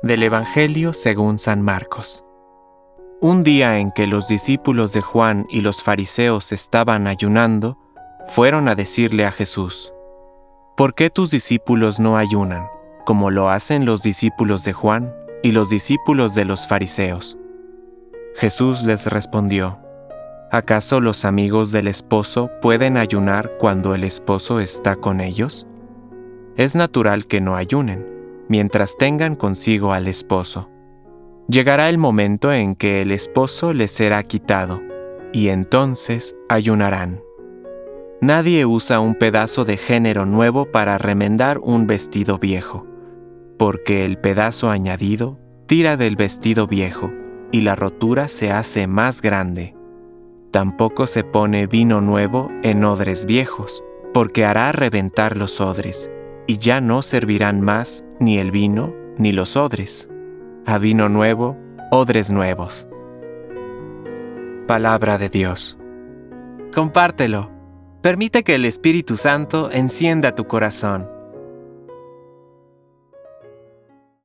Del Evangelio según San Marcos. Un día en que los discípulos de Juan y los fariseos estaban ayunando, fueron a decirle a Jesús, ¿Por qué tus discípulos no ayunan, como lo hacen los discípulos de Juan y los discípulos de los fariseos? Jesús les respondió, ¿acaso los amigos del esposo pueden ayunar cuando el esposo está con ellos? Es natural que no ayunen mientras tengan consigo al esposo. Llegará el momento en que el esposo les será quitado, y entonces ayunarán. Nadie usa un pedazo de género nuevo para remendar un vestido viejo, porque el pedazo añadido tira del vestido viejo, y la rotura se hace más grande. Tampoco se pone vino nuevo en odres viejos, porque hará reventar los odres y ya no servirán más ni el vino ni los odres. A vino nuevo, odres nuevos. Palabra de Dios. Compártelo. Permite que el Espíritu Santo encienda tu corazón.